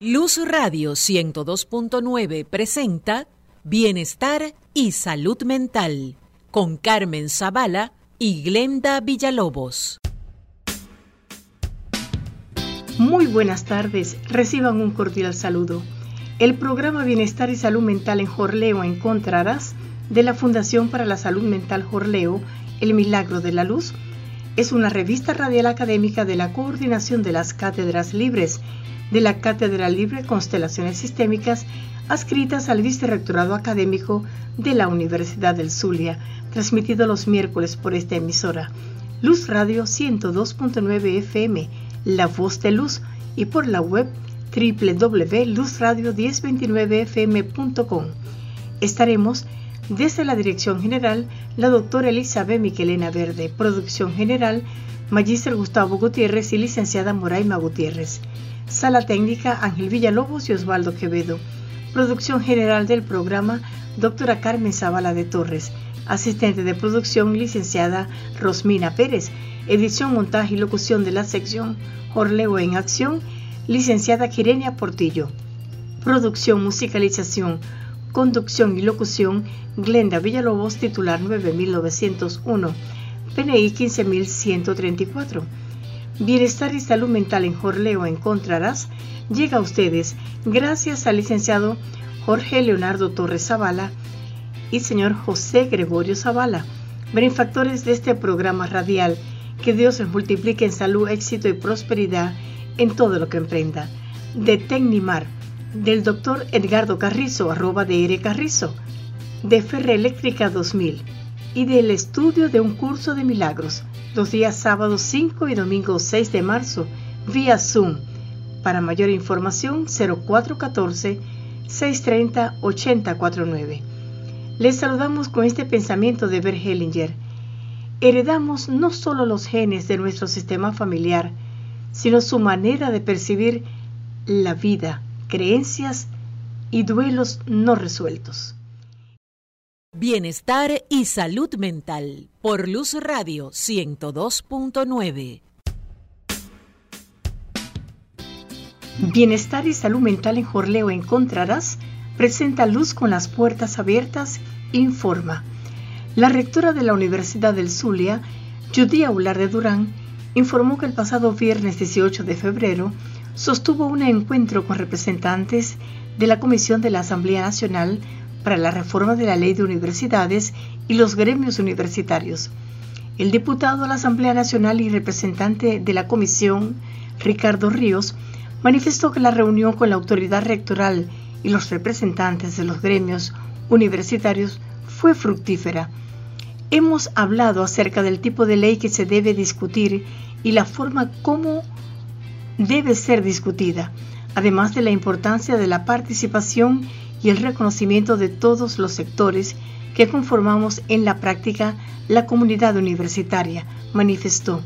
Luz Radio 102.9 presenta Bienestar y Salud Mental con Carmen Zavala y Glenda Villalobos. Muy buenas tardes, reciban un cordial saludo. El programa Bienestar y Salud Mental en Jorleo encontrarás de la Fundación para la Salud Mental Jorleo, El Milagro de la Luz, es una revista radial académica de la Coordinación de las Cátedras Libres de la Cátedra Libre Constelaciones Sistémicas, adscritas al Vicerrectorado Académico de la Universidad del Zulia, transmitido los miércoles por esta emisora. Luz Radio 102.9 FM, La Voz de Luz, y por la web www.luzradio1029fm.com. Estaremos desde la Dirección General, la doctora Elizabeth Miquelena Verde, Producción General, Magíster Gustavo Gutiérrez y licenciada Moraima Gutiérrez. Sala Técnica Ángel Villalobos y Osvaldo Quevedo. Producción general del programa doctora Carmen Zavala de Torres. Asistente de producción licenciada Rosmina Pérez. Edición, montaje y locución de la sección Jorleo en Acción, licenciada Quirenia Portillo. Producción, musicalización, conducción y locución, Glenda Villalobos, titular 9901, PNI 15134. Bienestar y Salud Mental en Jorleo encontrarás llega a ustedes gracias al licenciado Jorge Leonardo Torres Zavala y señor José Gregorio Zavala, benefactores de este programa radial. Que Dios les multiplique en salud, éxito y prosperidad en todo lo que emprenda. De Tecnimar, del doctor Edgardo Carrizo, arroba de R. Carrizo, de Ferre Eléctrica 2000 y del estudio de un curso de milagros los días sábados 5 y domingo 6 de marzo vía Zoom. Para mayor información 0414-630-8049. Les saludamos con este pensamiento de Bert Hellinger. Heredamos no solo los genes de nuestro sistema familiar, sino su manera de percibir la vida, creencias y duelos no resueltos. Bienestar y salud mental por Luz Radio 102.9. Bienestar y salud mental en Jorleo encontrarás. Presenta Luz con las puertas abiertas. Informa. La rectora de la Universidad del Zulia, Judía Ular de Durán, informó que el pasado viernes 18 de febrero sostuvo un encuentro con representantes de la Comisión de la Asamblea Nacional para la reforma de la ley de universidades y los gremios universitarios. El diputado a la Asamblea Nacional y representante de la Comisión, Ricardo Ríos, manifestó que la reunión con la autoridad rectoral y los representantes de los gremios universitarios fue fructífera. Hemos hablado acerca del tipo de ley que se debe discutir y la forma como debe ser discutida, además de la importancia de la participación y el reconocimiento de todos los sectores que conformamos en la práctica la comunidad universitaria, manifestó.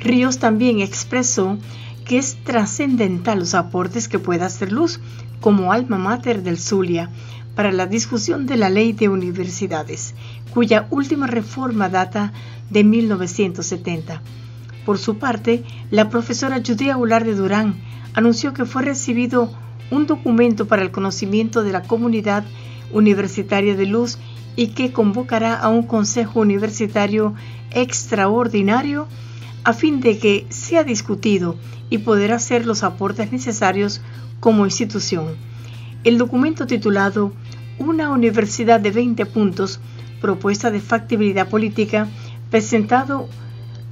Ríos también expresó que es trascendental los aportes que pueda hacer Luz como alma mater del Zulia para la discusión de la ley de universidades, cuya última reforma data de 1970. Por su parte, la profesora Judía Ular de Durán anunció que fue recibido un documento para el conocimiento de la comunidad universitaria de Luz y que convocará a un Consejo Universitario extraordinario a fin de que sea discutido y poder hacer los aportes necesarios como institución. El documento titulado Una universidad de 20 puntos, propuesta de factibilidad política, presentado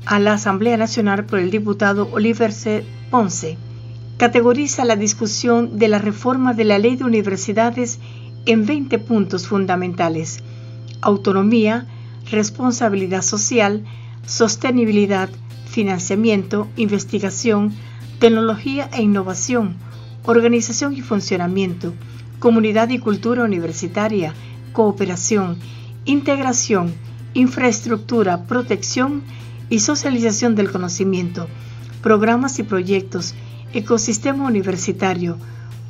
a la Asamblea Nacional por el diputado Oliver C. Ponce, categoriza la discusión de la reforma de la ley de universidades en 20 puntos fundamentales. Autonomía, responsabilidad social, sostenibilidad, financiamiento, investigación, tecnología e innovación, organización y funcionamiento, comunidad y cultura universitaria, cooperación, integración, infraestructura, protección y socialización del conocimiento, programas y proyectos, ecosistema universitario,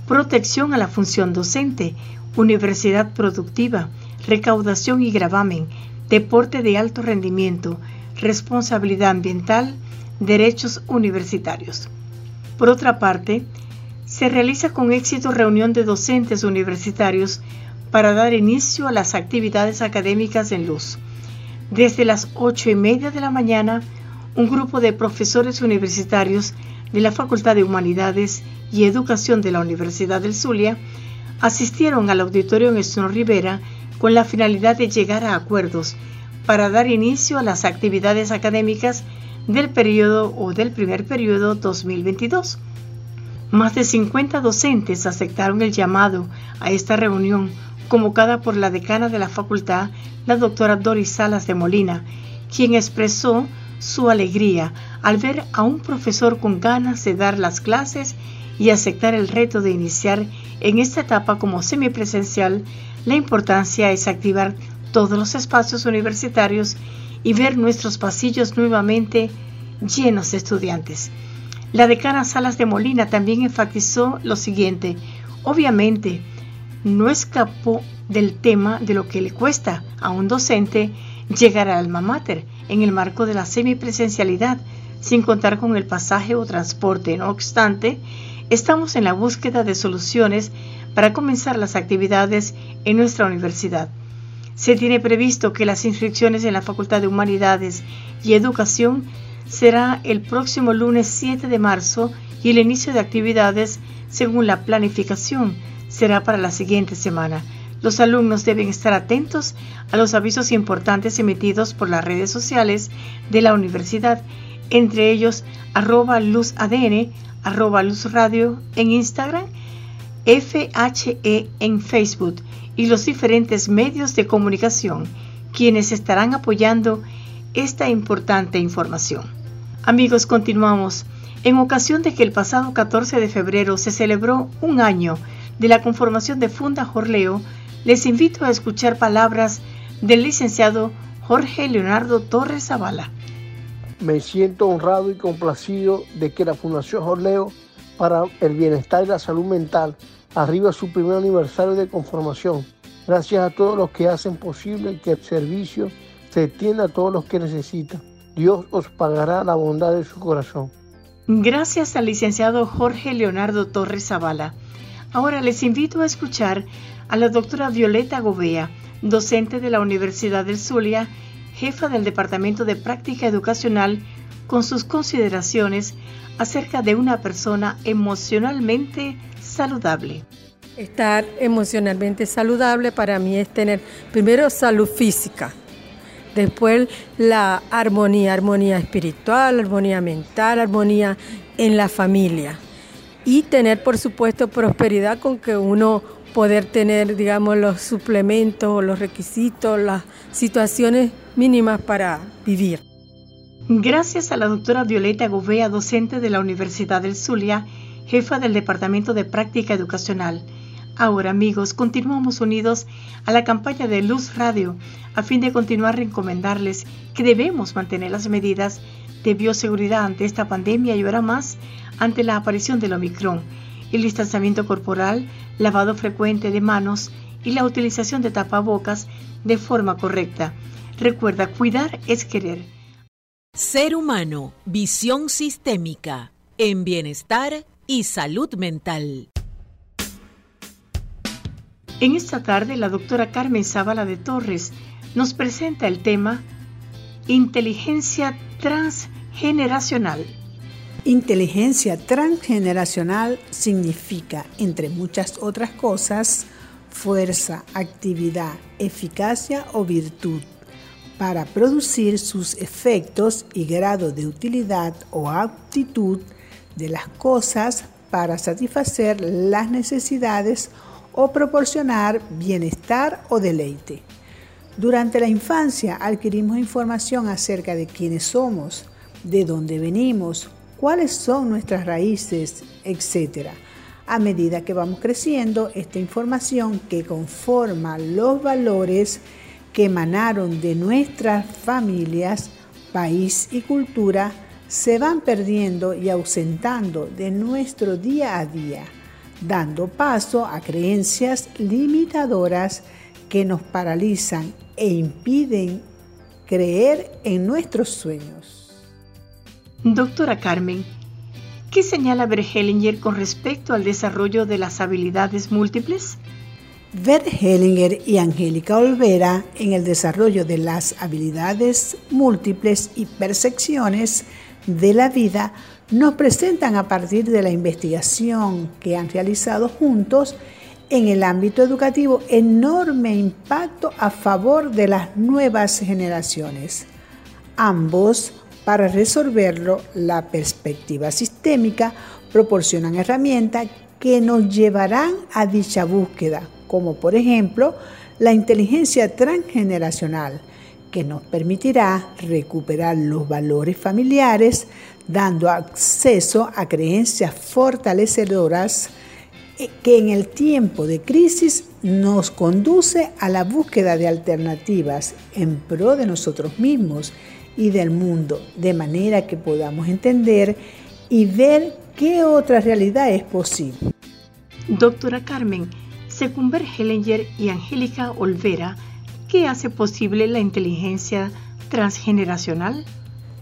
protección a la función docente, universidad productiva, recaudación y gravamen, deporte de alto rendimiento, responsabilidad ambiental, derechos universitarios. Por otra parte, se realiza con éxito reunión de docentes universitarios para dar inicio a las actividades académicas en Luz. Desde las ocho y media de la mañana, un grupo de profesores universitarios de la Facultad de Humanidades y Educación de la Universidad del Zulia asistieron al auditorio en Rivera con la finalidad de llegar a acuerdos para dar inicio a las actividades académicas del periodo o del primer periodo 2022. Más de 50 docentes aceptaron el llamado a esta reunión convocada por la decana de la facultad, la doctora Doris Salas de Molina, quien expresó su alegría al ver a un profesor con ganas de dar las clases y aceptar el reto de iniciar en esta etapa como semipresencial, la importancia es activar todos los espacios universitarios y ver nuestros pasillos nuevamente llenos de estudiantes. La decana Salas de Molina también enfatizó lo siguiente, obviamente, no escapó del tema de lo que le cuesta a un docente llegar al alma mater en el marco de la semipresencialidad, sin contar con el pasaje o transporte. No obstante, estamos en la búsqueda de soluciones para comenzar las actividades en nuestra universidad. Se tiene previsto que las inscripciones en la Facultad de Humanidades y Educación será el próximo lunes 7 de marzo y el inicio de actividades, según la planificación, será para la siguiente semana. Los alumnos deben estar atentos a los avisos importantes emitidos por las redes sociales de la universidad, entre ellos arroba luzadn, arroba luzradio en Instagram, FHE en Facebook y los diferentes medios de comunicación, quienes estarán apoyando esta importante información. Amigos, continuamos. En ocasión de que el pasado 14 de febrero se celebró un año de la conformación de Funda Jorleo, les invito a escuchar palabras del licenciado Jorge Leonardo Torres Zavala. Me siento honrado y complacido de que la Fundación Jorleo para el Bienestar y la Salud Mental arriba su primer aniversario de conformación. Gracias a todos los que hacen posible que el servicio se extienda a todos los que necesitan. Dios os pagará la bondad de su corazón. Gracias al licenciado Jorge Leonardo Torres Zavala Ahora les invito a escuchar a la doctora Violeta Gobea, docente de la Universidad del Zulia, jefa del Departamento de Práctica Educacional, con sus consideraciones acerca de una persona emocionalmente saludable. Estar emocionalmente saludable para mí es tener primero salud física, después la armonía, armonía espiritual, armonía mental, armonía en la familia y tener, por supuesto, prosperidad con que uno poder tener, digamos, los suplementos, los requisitos, las situaciones mínimas para vivir. Gracias a la doctora Violeta Gobea, docente de la Universidad del Zulia, jefa del Departamento de Práctica Educacional. Ahora, amigos, continuamos unidos a la campaña de Luz Radio a fin de continuar recomendarles que debemos mantener las medidas de bioseguridad ante esta pandemia y ahora más ante la aparición del Omicron, el distanciamiento corporal, lavado frecuente de manos y la utilización de tapabocas de forma correcta. Recuerda, cuidar es querer. Ser humano, visión sistémica, en bienestar y salud mental. En esta tarde, la doctora Carmen Zavala de Torres nos presenta el tema Inteligencia transgeneracional. Inteligencia transgeneracional significa, entre muchas otras cosas, fuerza, actividad, eficacia o virtud para producir sus efectos y grado de utilidad o aptitud de las cosas para satisfacer las necesidades o proporcionar bienestar o deleite. Durante la infancia adquirimos información acerca de quiénes somos, de dónde venimos, cuáles son nuestras raíces, etc. A medida que vamos creciendo, esta información que conforma los valores que emanaron de nuestras familias, país y cultura se van perdiendo y ausentando de nuestro día a día, dando paso a creencias limitadoras que nos paralizan e impiden creer en nuestros sueños. Doctora Carmen, ¿Qué señala Bergelinger con respecto al desarrollo de las habilidades múltiples? Bert Hellinger y Angélica Olvera en el desarrollo de las habilidades múltiples y percepciones de la vida nos presentan a partir de la investigación que han realizado juntos en el ámbito educativo enorme impacto a favor de las nuevas generaciones. Ambos, para resolverlo, la perspectiva sistémica proporcionan herramientas que nos llevarán a dicha búsqueda como por ejemplo la inteligencia transgeneracional, que nos permitirá recuperar los valores familiares, dando acceso a creencias fortalecedoras que en el tiempo de crisis nos conduce a la búsqueda de alternativas en pro de nosotros mismos y del mundo, de manera que podamos entender y ver qué otra realidad es posible. Doctora Carmen, según Bert Hellinger y Angélica Olvera, ¿qué hace posible la inteligencia transgeneracional?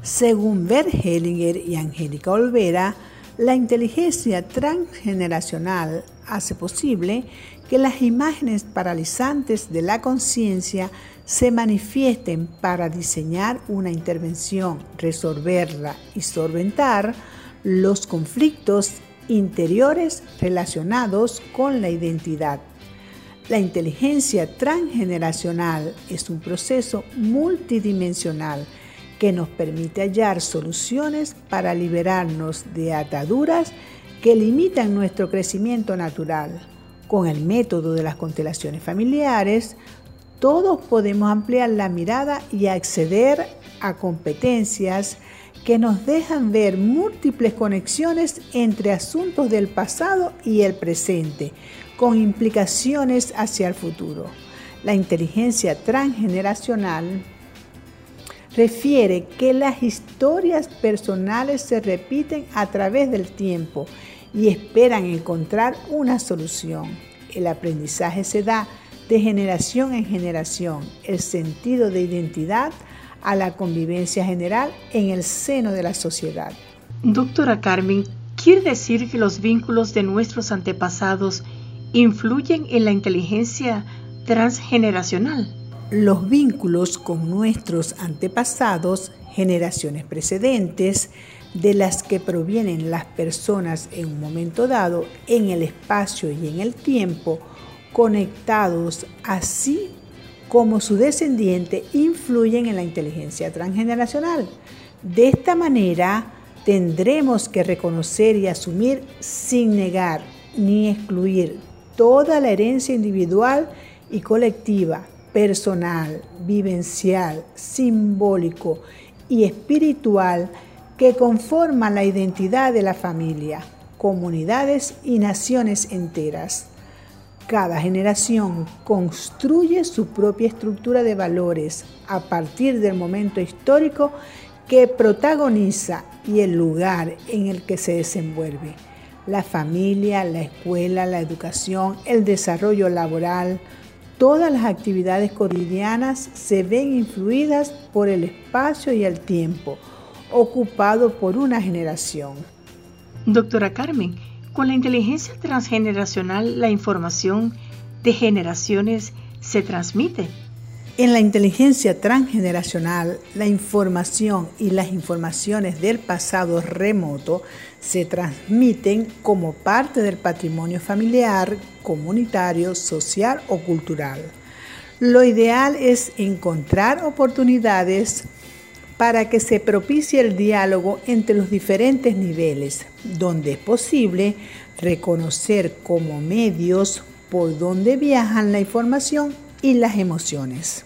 Según Bert Hellinger y Angélica Olvera, la inteligencia transgeneracional hace posible que las imágenes paralizantes de la conciencia se manifiesten para diseñar una intervención, resolverla y solventar los conflictos interiores relacionados con la identidad. La inteligencia transgeneracional es un proceso multidimensional que nos permite hallar soluciones para liberarnos de ataduras que limitan nuestro crecimiento natural. Con el método de las constelaciones familiares, todos podemos ampliar la mirada y acceder a competencias que nos dejan ver múltiples conexiones entre asuntos del pasado y el presente, con implicaciones hacia el futuro. La inteligencia transgeneracional refiere que las historias personales se repiten a través del tiempo y esperan encontrar una solución. El aprendizaje se da de generación en generación. El sentido de identidad a la convivencia general en el seno de la sociedad. Doctora Carmen, ¿quiere decir que los vínculos de nuestros antepasados influyen en la inteligencia transgeneracional? Los vínculos con nuestros antepasados, generaciones precedentes, de las que provienen las personas en un momento dado, en el espacio y en el tiempo, conectados así como su descendiente influyen en la inteligencia transgeneracional. De esta manera, tendremos que reconocer y asumir sin negar ni excluir toda la herencia individual y colectiva, personal, vivencial, simbólico y espiritual que conforman la identidad de la familia, comunidades y naciones enteras. Cada generación construye su propia estructura de valores a partir del momento histórico que protagoniza y el lugar en el que se desenvuelve. La familia, la escuela, la educación, el desarrollo laboral, todas las actividades cotidianas se ven influidas por el espacio y el tiempo ocupado por una generación. Doctora Carmen, con la inteligencia transgeneracional, la información de generaciones se transmite. En la inteligencia transgeneracional, la información y las informaciones del pasado remoto se transmiten como parte del patrimonio familiar, comunitario, social o cultural. Lo ideal es encontrar oportunidades para que se propicie el diálogo entre los diferentes niveles, donde es posible reconocer como medios por donde viajan la información y las emociones.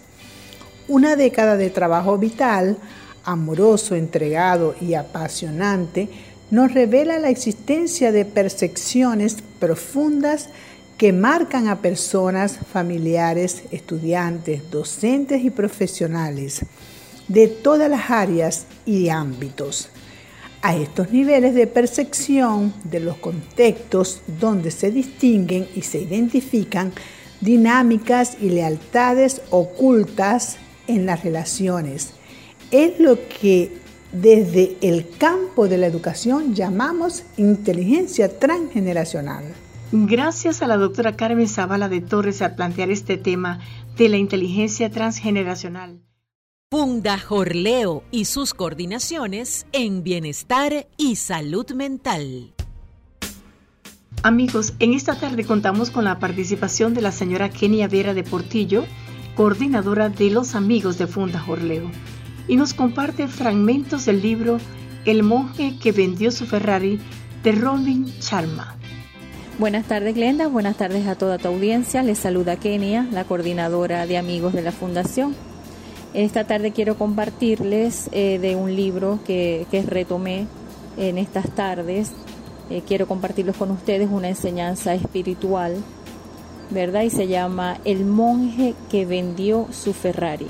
Una década de trabajo vital, amoroso, entregado y apasionante nos revela la existencia de percepciones profundas que marcan a personas, familiares, estudiantes, docentes y profesionales de todas las áreas y ámbitos. A estos niveles de percepción de los contextos donde se distinguen y se identifican dinámicas y lealtades ocultas en las relaciones. Es lo que desde el campo de la educación llamamos inteligencia transgeneracional. Gracias a la doctora Carmen Zavala de Torres al plantear este tema de la inteligencia transgeneracional. Funda Jorleo y sus coordinaciones en bienestar y salud mental. Amigos, en esta tarde contamos con la participación de la señora Kenia Vera de Portillo, coordinadora de los amigos de Funda Jorleo, y nos comparte fragmentos del libro El monje que vendió su Ferrari de Robin Charma. Buenas tardes, Glenda. Buenas tardes a toda tu audiencia. Les saluda Kenia, la coordinadora de amigos de la Fundación. Esta tarde quiero compartirles eh, de un libro que, que retomé en estas tardes eh, quiero compartirlos con ustedes una enseñanza espiritual, ¿verdad? Y se llama El monje que vendió su Ferrari.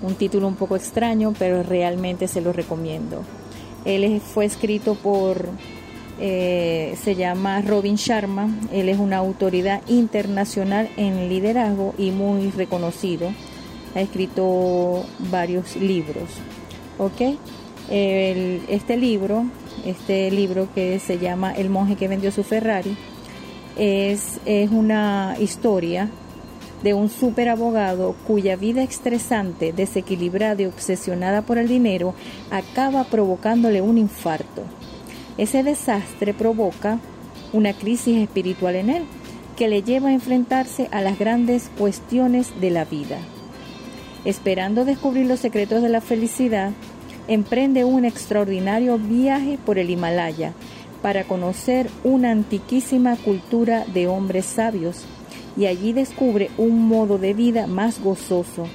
Un título un poco extraño, pero realmente se lo recomiendo. Él fue escrito por, eh, se llama Robin Sharma, él es una autoridad internacional en liderazgo y muy reconocido. Ha escrito varios libros, ¿ok? este libro este libro que se llama El monje que vendió su Ferrari, es, es una historia de un superabogado cuya vida estresante, desequilibrada y obsesionada por el dinero acaba provocándole un infarto. Ese desastre provoca una crisis espiritual en él que le lleva a enfrentarse a las grandes cuestiones de la vida. Esperando descubrir los secretos de la felicidad, emprende un extraordinario viaje por el Himalaya para conocer una antiquísima cultura de hombres sabios y allí descubre un modo de vida más gozoso,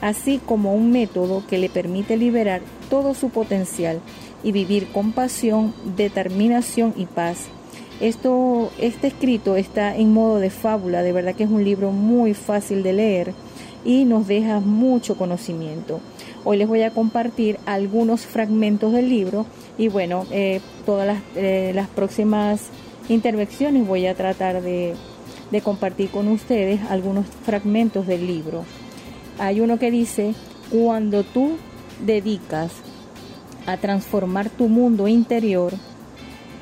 así como un método que le permite liberar todo su potencial y vivir con pasión, determinación y paz. Esto, este escrito está en modo de fábula, de verdad que es un libro muy fácil de leer y nos deja mucho conocimiento. Hoy les voy a compartir algunos fragmentos del libro y bueno, eh, todas eh, las, próximas intervenciones voy a tratar de, de compartir con ustedes algunos fragmentos del libro. Hay uno que dice, cuando tú dedicas a transformar tu mundo interior,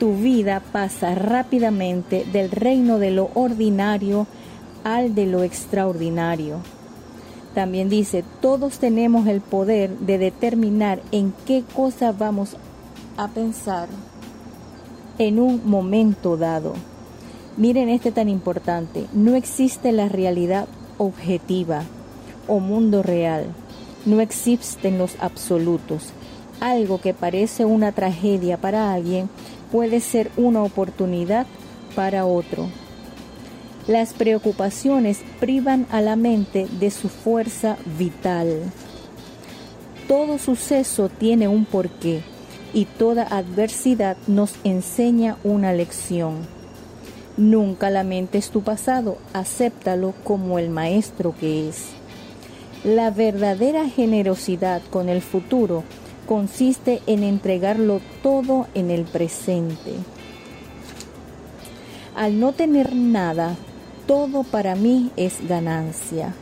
tu vida pasa rápidamente del reino de lo ordinario al de lo extraordinario. También dice, todos tenemos el poder de determinar en qué cosa vamos a pensar en un momento dado. Miren este tan importante, no existe la realidad objetiva o mundo real, no existen los absolutos. Algo que parece una tragedia para alguien puede ser una oportunidad para otro. Las preocupaciones privan a la mente de su fuerza vital. Todo suceso tiene un porqué y toda adversidad nos enseña una lección. Nunca lamentes tu pasado, acéptalo como el maestro que es. La verdadera generosidad con el futuro consiste en entregarlo todo en el presente. Al no tener nada, todo para mí es ganancia.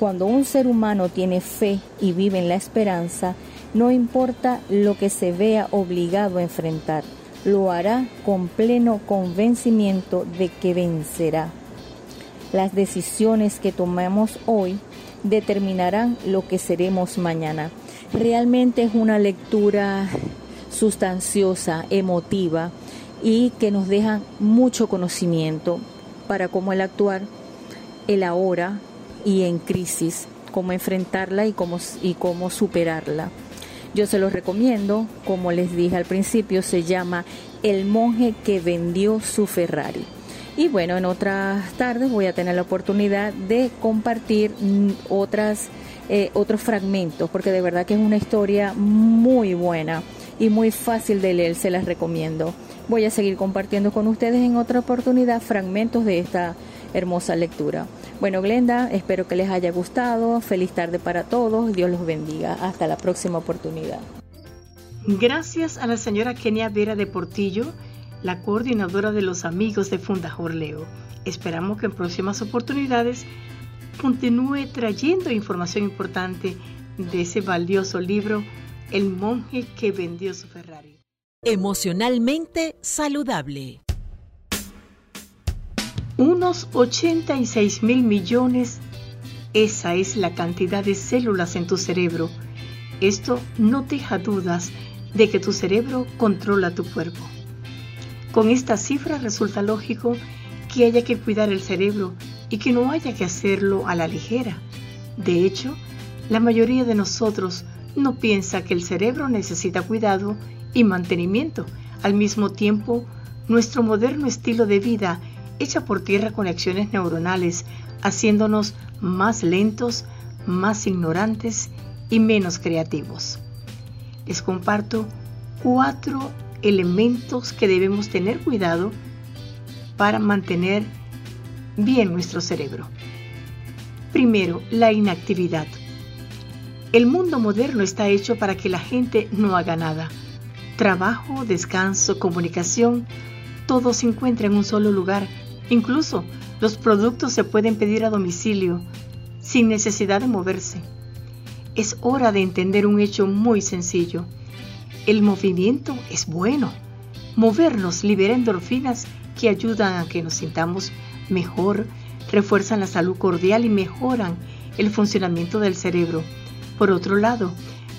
Cuando un ser humano tiene fe y vive en la esperanza, no importa lo que se vea obligado a enfrentar, lo hará con pleno convencimiento de que vencerá. Las decisiones que tomamos hoy determinarán lo que seremos mañana. Realmente es una lectura sustanciosa, emotiva y que nos deja mucho conocimiento para cómo el actuar el ahora y en crisis, cómo enfrentarla y cómo, y cómo superarla. Yo se los recomiendo, como les dije al principio, se llama El monje que vendió su Ferrari. Y bueno, en otras tardes voy a tener la oportunidad de compartir mm, otras, eh, otros fragmentos, porque de verdad que es una historia muy buena y muy fácil de leer, se las recomiendo. Voy a seguir compartiendo con ustedes en otra oportunidad fragmentos de esta hermosa lectura. Bueno, Glenda, espero que les haya gustado. Feliz tarde para todos. Dios los bendiga. Hasta la próxima oportunidad. Gracias a la señora Kenia Vera de Portillo, la coordinadora de los amigos de Funda Jorleo. Esperamos que en próximas oportunidades continúe trayendo información importante de ese valioso libro el monje que vendió su Ferrari. Emocionalmente saludable. Unos 86 mil millones, esa es la cantidad de células en tu cerebro. Esto no deja dudas de que tu cerebro controla tu cuerpo. Con esta cifra resulta lógico que haya que cuidar el cerebro y que no haya que hacerlo a la ligera. De hecho, la mayoría de nosotros no piensa que el cerebro necesita cuidado y mantenimiento. Al mismo tiempo, nuestro moderno estilo de vida echa por tierra conexiones neuronales, haciéndonos más lentos, más ignorantes y menos creativos. Les comparto cuatro elementos que debemos tener cuidado para mantener bien nuestro cerebro. Primero, la inactividad. El mundo moderno está hecho para que la gente no haga nada. Trabajo, descanso, comunicación, todo se encuentra en un solo lugar. Incluso los productos se pueden pedir a domicilio sin necesidad de moverse. Es hora de entender un hecho muy sencillo. El movimiento es bueno. Movernos libera endorfinas que ayudan a que nos sintamos mejor, refuerzan la salud cordial y mejoran el funcionamiento del cerebro. Por otro lado,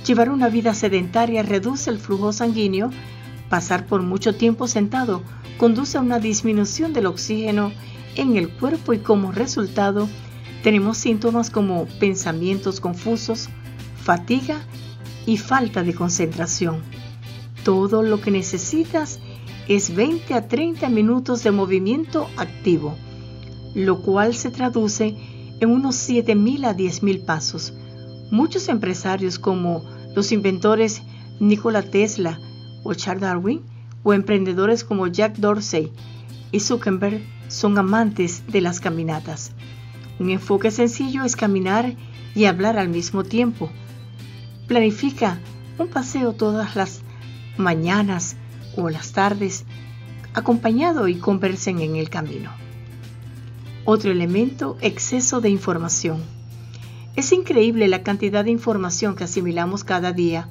llevar una vida sedentaria reduce el flujo sanguíneo, pasar por mucho tiempo sentado conduce a una disminución del oxígeno en el cuerpo y como resultado tenemos síntomas como pensamientos confusos, fatiga y falta de concentración. Todo lo que necesitas es 20 a 30 minutos de movimiento activo, lo cual se traduce en unos 7.000 a 10.000 pasos. Muchos empresarios como los inventores Nikola Tesla o Charles Darwin o emprendedores como Jack Dorsey y Zuckerberg son amantes de las caminatas. Un enfoque sencillo es caminar y hablar al mismo tiempo. Planifica un paseo todas las mañanas o las tardes, acompañado y conversen en el camino. Otro elemento, exceso de información. Es increíble la cantidad de información que asimilamos cada día.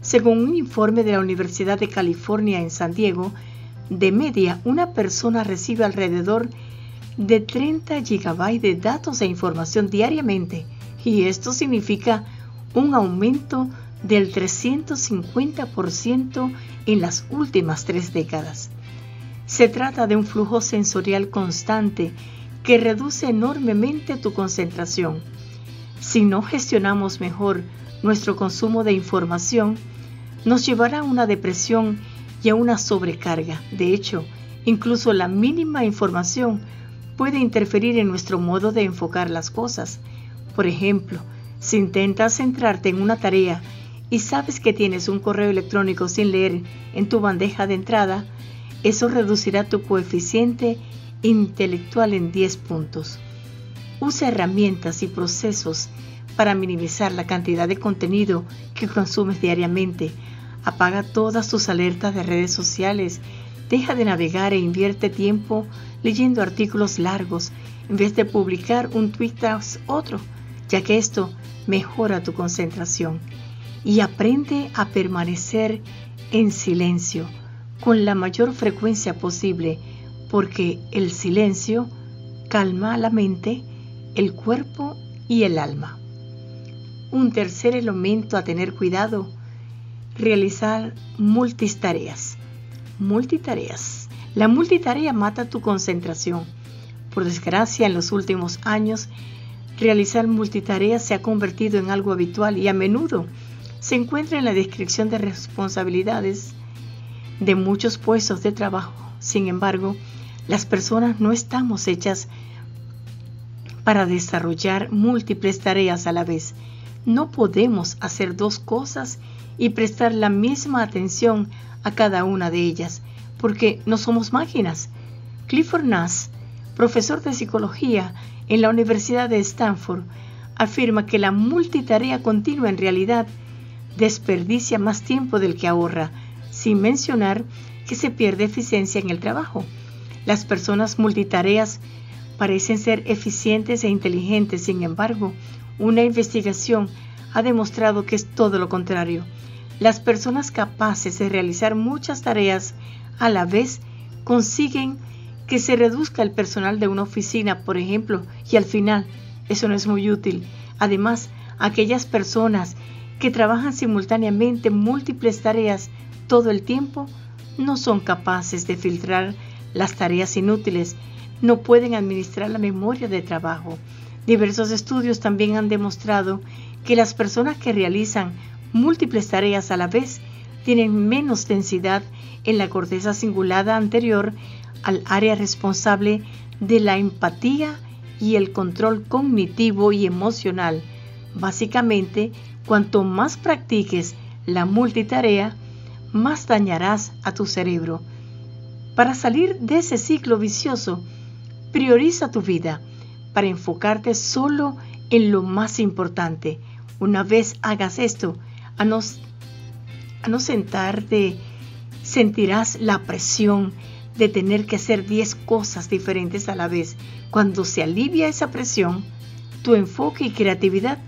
Según un informe de la Universidad de California en San Diego, de media una persona recibe alrededor de 30 GB de datos e información diariamente y esto significa un aumento del 350% en las últimas tres décadas. Se trata de un flujo sensorial constante que reduce enormemente tu concentración si no gestionamos mejor nuestro consumo de información, nos llevará a una depresión y a una sobrecarga. De hecho, incluso la mínima información puede interferir en nuestro modo de enfocar las cosas. Por ejemplo, si intentas centrarte en una tarea y sabes que tienes un correo electrónico sin leer en tu bandeja de entrada, eso reducirá tu coeficiente intelectual en 10 puntos. Usa herramientas y procesos para minimizar la cantidad de contenido que consumes diariamente. Apaga todas tus alertas de redes sociales. Deja de navegar e invierte tiempo leyendo artículos largos en vez de publicar un tweet tras otro, ya que esto mejora tu concentración. Y aprende a permanecer en silencio con la mayor frecuencia posible, porque el silencio calma la mente el cuerpo y el alma. Un tercer elemento a tener cuidado, realizar multitareas. Multitareas. La multitarea mata tu concentración. Por desgracia, en los últimos años, realizar multitareas se ha convertido en algo habitual y a menudo se encuentra en la descripción de responsabilidades de muchos puestos de trabajo. Sin embargo, las personas no estamos hechas para desarrollar múltiples tareas a la vez. No podemos hacer dos cosas y prestar la misma atención a cada una de ellas, porque no somos máquinas. Clifford Nass, profesor de psicología en la Universidad de Stanford, afirma que la multitarea continua en realidad desperdicia más tiempo del que ahorra, sin mencionar que se pierde eficiencia en el trabajo. Las personas multitareas parecen ser eficientes e inteligentes, sin embargo, una investigación ha demostrado que es todo lo contrario. Las personas capaces de realizar muchas tareas a la vez consiguen que se reduzca el personal de una oficina, por ejemplo, y al final eso no es muy útil. Además, aquellas personas que trabajan simultáneamente múltiples tareas todo el tiempo no son capaces de filtrar las tareas inútiles, no pueden administrar la memoria de trabajo. Diversos estudios también han demostrado que las personas que realizan múltiples tareas a la vez tienen menos densidad en la corteza cingulada anterior al área responsable de la empatía y el control cognitivo y emocional. Básicamente, cuanto más practiques la multitarea, más dañarás a tu cerebro. Para salir de ese ciclo vicioso, prioriza tu vida para enfocarte solo en lo más importante. Una vez hagas esto, a no, a no sentarte, sentirás la presión de tener que hacer 10 cosas diferentes a la vez. Cuando se alivia esa presión, tu enfoque y creatividad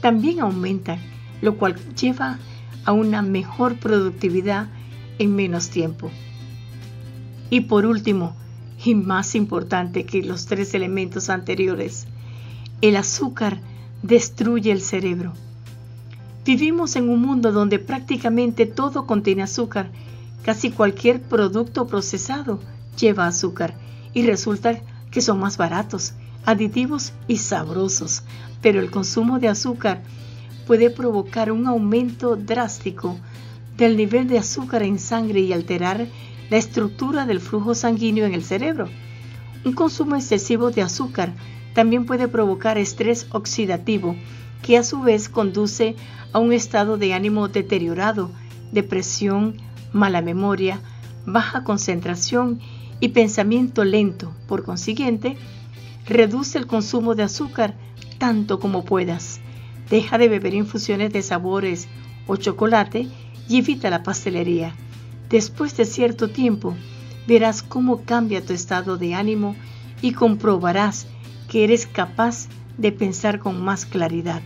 también aumentan, lo cual lleva a una mejor productividad en menos tiempo. Y por último, y más importante que los tres elementos anteriores, el azúcar destruye el cerebro. Vivimos en un mundo donde prácticamente todo contiene azúcar. Casi cualquier producto procesado lleva azúcar y resulta que son más baratos, aditivos y sabrosos. Pero el consumo de azúcar puede provocar un aumento drástico del nivel de azúcar en sangre y alterar la estructura del flujo sanguíneo en el cerebro. Un consumo excesivo de azúcar también puede provocar estrés oxidativo, que a su vez conduce a un estado de ánimo deteriorado, depresión, mala memoria, baja concentración y pensamiento lento. Por consiguiente, reduce el consumo de azúcar tanto como puedas. Deja de beber infusiones de sabores o chocolate y evita la pastelería. Después de cierto tiempo, verás cómo cambia tu estado de ánimo y comprobarás que eres capaz de pensar con más claridad.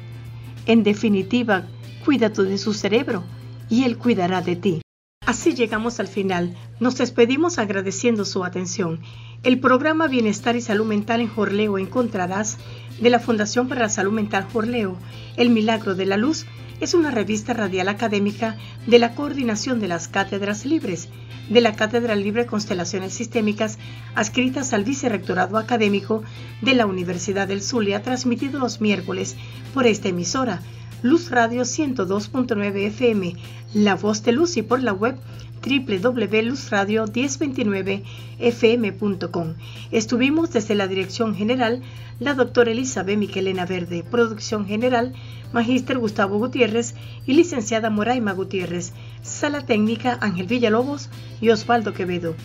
En definitiva, cuida tú de su cerebro y él cuidará de ti. Así llegamos al final. Nos despedimos agradeciendo su atención. El programa Bienestar y Salud Mental en Jorleo encontrarás de la Fundación para la Salud Mental Jorleo, El Milagro de la Luz, es una revista radial académica de la Coordinación de las Cátedras Libres, de la Cátedra Libre Constelaciones Sistémicas, adscritas al Vicerrectorado Académico de la Universidad del Zulia, transmitido los miércoles por esta emisora, Luz Radio 102.9 FM, La Voz de Luz y por la web www.luzradio1029fm.com. Estuvimos desde la dirección general la doctora Elizabeth Miquelena Verde, producción general Magíster Gustavo Gutiérrez y licenciada Moraima Gutiérrez, sala técnica Ángel Villalobos y Osvaldo Quevedo.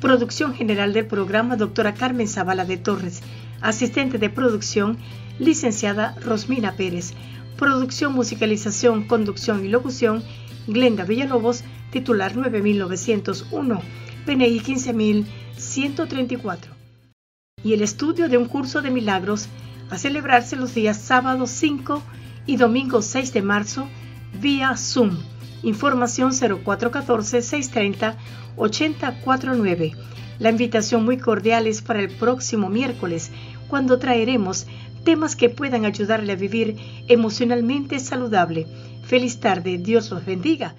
Producción general del programa doctora Carmen Zavala de Torres, asistente de producción licenciada Rosmina Pérez. Producción, musicalización, conducción y locución Glenda Villalobos titular 9901, PNI 15134. Y el estudio de un curso de milagros a celebrarse los días sábado 5 y domingo 6 de marzo vía Zoom. Información 0414-630-8049. La invitación muy cordial es para el próximo miércoles, cuando traeremos temas que puedan ayudarle a vivir emocionalmente saludable. Feliz tarde, Dios los bendiga